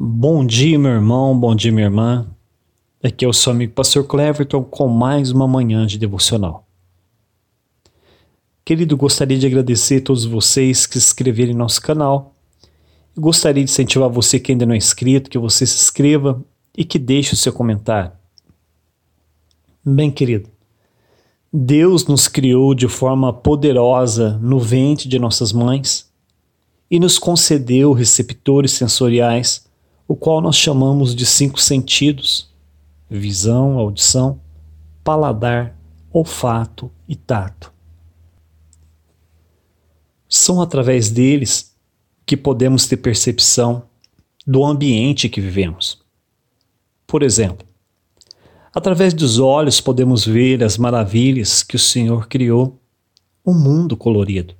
Bom dia, meu irmão, bom dia, minha irmã. Aqui é o seu amigo Pastor Cleverton com mais uma manhã de devocional. Querido, gostaria de agradecer a todos vocês que se inscreveram em nosso canal. Eu gostaria de incentivar você que ainda não é inscrito, que você se inscreva e que deixe o seu comentário. Bem, querido, Deus nos criou de forma poderosa no ventre de nossas mães e nos concedeu receptores sensoriais o qual nós chamamos de cinco sentidos: visão, audição, paladar, olfato e tato. São através deles que podemos ter percepção do ambiente que vivemos. Por exemplo, através dos olhos podemos ver as maravilhas que o Senhor criou, um mundo colorido.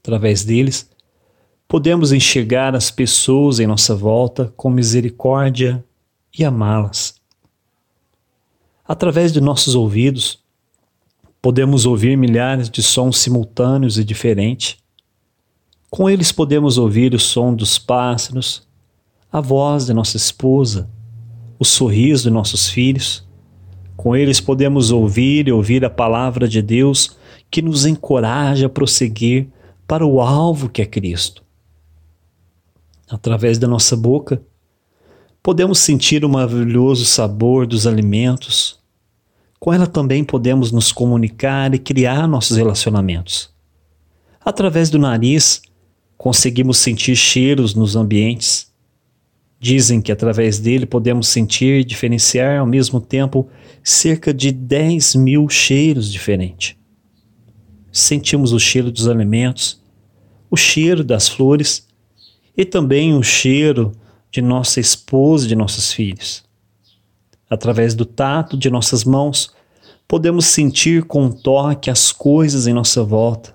Através deles, podemos enxergar as pessoas em nossa volta com misericórdia e amá-las. Através de nossos ouvidos, podemos ouvir milhares de sons simultâneos e diferentes. Com eles podemos ouvir o som dos pássaros, a voz de nossa esposa, o sorriso de nossos filhos. Com eles podemos ouvir e ouvir a palavra de Deus que nos encoraja a prosseguir para o alvo que é Cristo através da nossa boca, podemos sentir o maravilhoso sabor dos alimentos. Com ela também podemos nos comunicar e criar nossos relacionamentos. Através do nariz, conseguimos sentir cheiros nos ambientes. Dizem que através dele podemos sentir e diferenciar ao mesmo tempo cerca de 10 mil cheiros diferentes. Sentimos o cheiro dos alimentos, o cheiro das flores e também o cheiro de nossa esposa e de nossos filhos. Através do tato de nossas mãos, podemos sentir com toque as coisas em nossa volta.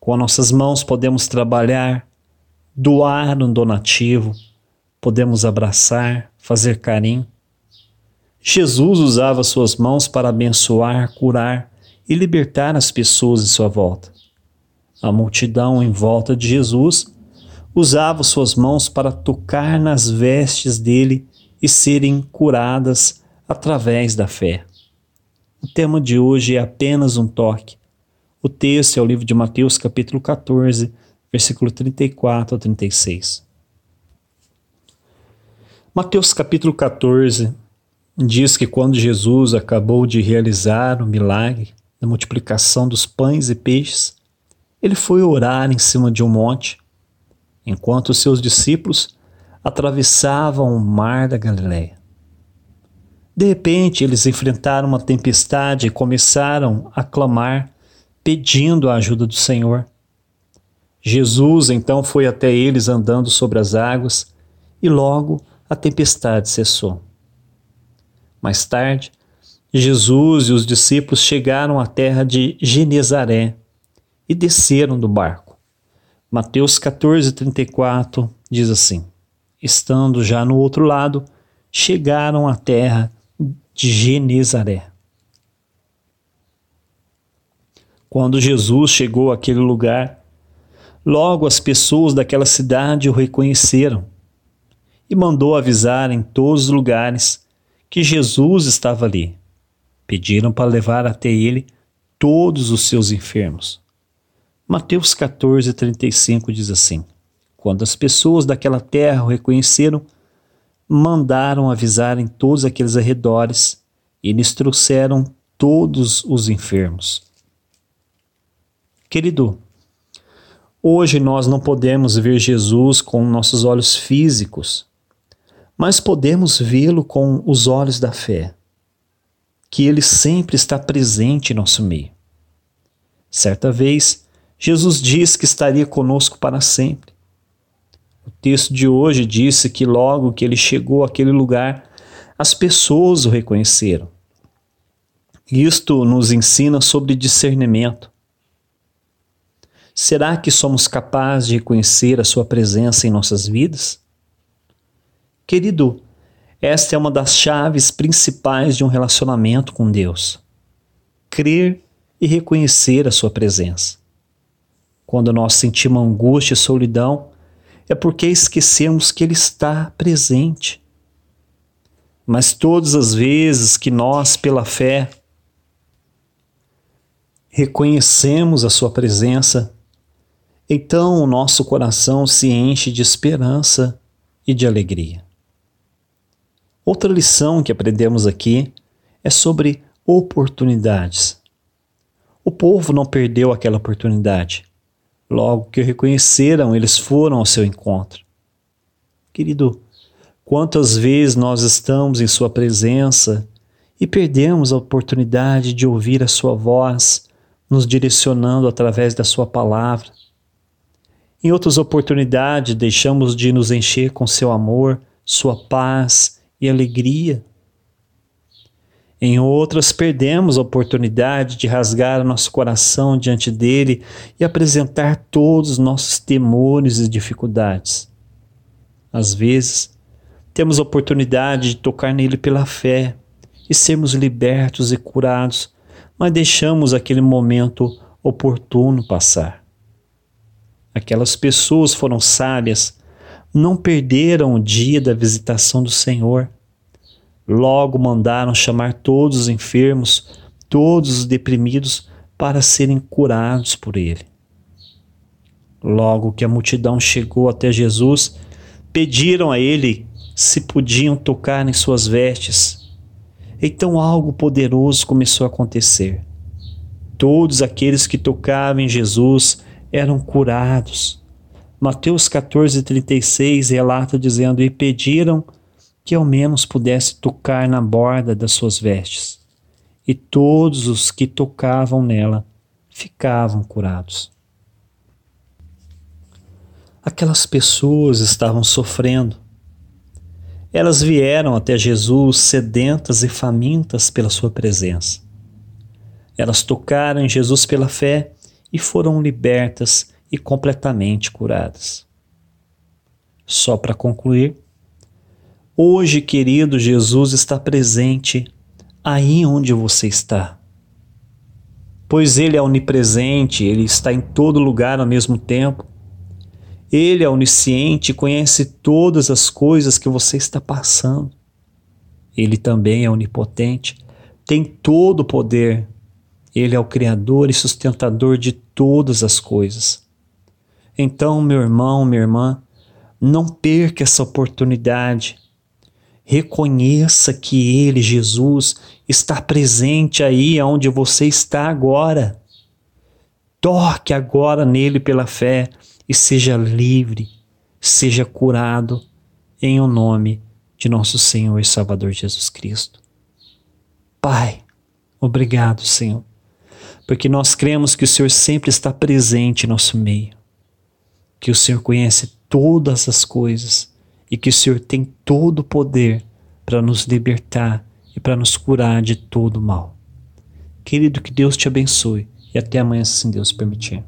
Com as nossas mãos podemos trabalhar, doar um donativo, podemos abraçar, fazer carinho. Jesus usava suas mãos para abençoar, curar e libertar as pessoas em sua volta. A multidão em volta de Jesus usava suas mãos para tocar nas vestes dele e serem curadas através da fé. O tema de hoje é apenas um toque. O texto é o livro de Mateus, capítulo 14, versículo 34 a 36. Mateus, capítulo 14, diz que quando Jesus acabou de realizar o milagre da multiplicação dos pães e peixes, ele foi orar em cima de um monte enquanto seus discípulos atravessavam o mar da Galileia. De repente, eles enfrentaram uma tempestade e começaram a clamar, pedindo a ajuda do Senhor. Jesus então foi até eles andando sobre as águas e logo a tempestade cessou. Mais tarde, Jesus e os discípulos chegaram à terra de Genezaré e desceram do barco. Mateus 14, 34 diz assim: Estando já no outro lado, chegaram à terra de Genezaré. Quando Jesus chegou àquele lugar, logo as pessoas daquela cidade o reconheceram e mandou avisar em todos os lugares que Jesus estava ali. Pediram para levar até ele todos os seus enfermos. Mateus 14, 35 diz assim: Quando as pessoas daquela terra o reconheceram, mandaram avisar em todos aqueles arredores e lhes trouxeram todos os enfermos. Querido, hoje nós não podemos ver Jesus com nossos olhos físicos, mas podemos vê-lo com os olhos da fé, que ele sempre está presente em nosso meio. Certa vez, Jesus disse que estaria conosco para sempre. O texto de hoje disse que logo que ele chegou àquele lugar, as pessoas o reconheceram. Isto nos ensina sobre discernimento. Será que somos capazes de reconhecer a Sua presença em nossas vidas? Querido, esta é uma das chaves principais de um relacionamento com Deus. Crer e reconhecer a Sua presença. Quando nós sentimos angústia e solidão, é porque esquecemos que Ele está presente. Mas todas as vezes que nós, pela fé, reconhecemos a Sua presença, então o nosso coração se enche de esperança e de alegria. Outra lição que aprendemos aqui é sobre oportunidades. O povo não perdeu aquela oportunidade. Logo que o reconheceram, eles foram ao seu encontro. Querido, quantas vezes nós estamos em Sua presença e perdemos a oportunidade de ouvir a Sua voz, nos direcionando através da Sua palavra. Em outras oportunidades, deixamos de nos encher com Seu amor, Sua paz e alegria. Em outras, perdemos a oportunidade de rasgar nosso coração diante dele e apresentar todos os nossos temores e dificuldades. Às vezes, temos a oportunidade de tocar nele pela fé e sermos libertos e curados, mas deixamos aquele momento oportuno passar. Aquelas pessoas foram sábias, não perderam o dia da visitação do Senhor Logo mandaram chamar todos os enfermos, todos os deprimidos, para serem curados por ele. Logo que a multidão chegou até Jesus, pediram a ele se podiam tocar em suas vestes. Então algo poderoso começou a acontecer. Todos aqueles que tocavam em Jesus eram curados. Mateus 14,36 relata dizendo: E pediram que ao menos pudesse tocar na borda das suas vestes, e todos os que tocavam nela ficavam curados. Aquelas pessoas estavam sofrendo. Elas vieram até Jesus sedentas e famintas pela sua presença. Elas tocaram em Jesus pela fé e foram libertas e completamente curadas. Só para concluir, Hoje, querido, Jesus está presente aí onde você está. Pois Ele é onipresente, Ele está em todo lugar ao mesmo tempo. Ele é onisciente conhece todas as coisas que você está passando. Ele também é onipotente, tem todo o poder. Ele é o Criador e sustentador de todas as coisas. Então, meu irmão, minha irmã, não perca essa oportunidade Reconheça que Ele, Jesus, está presente aí onde você está agora. Toque agora nele pela fé e seja livre, seja curado em o nome de nosso Senhor e Salvador Jesus Cristo. Pai, obrigado, Senhor, porque nós cremos que o Senhor sempre está presente em nosso meio, que o Senhor conhece todas as coisas e que o Senhor tem todo o poder para nos libertar e para nos curar de todo mal. Querido, que Deus te abençoe e até amanhã, se Deus permitir.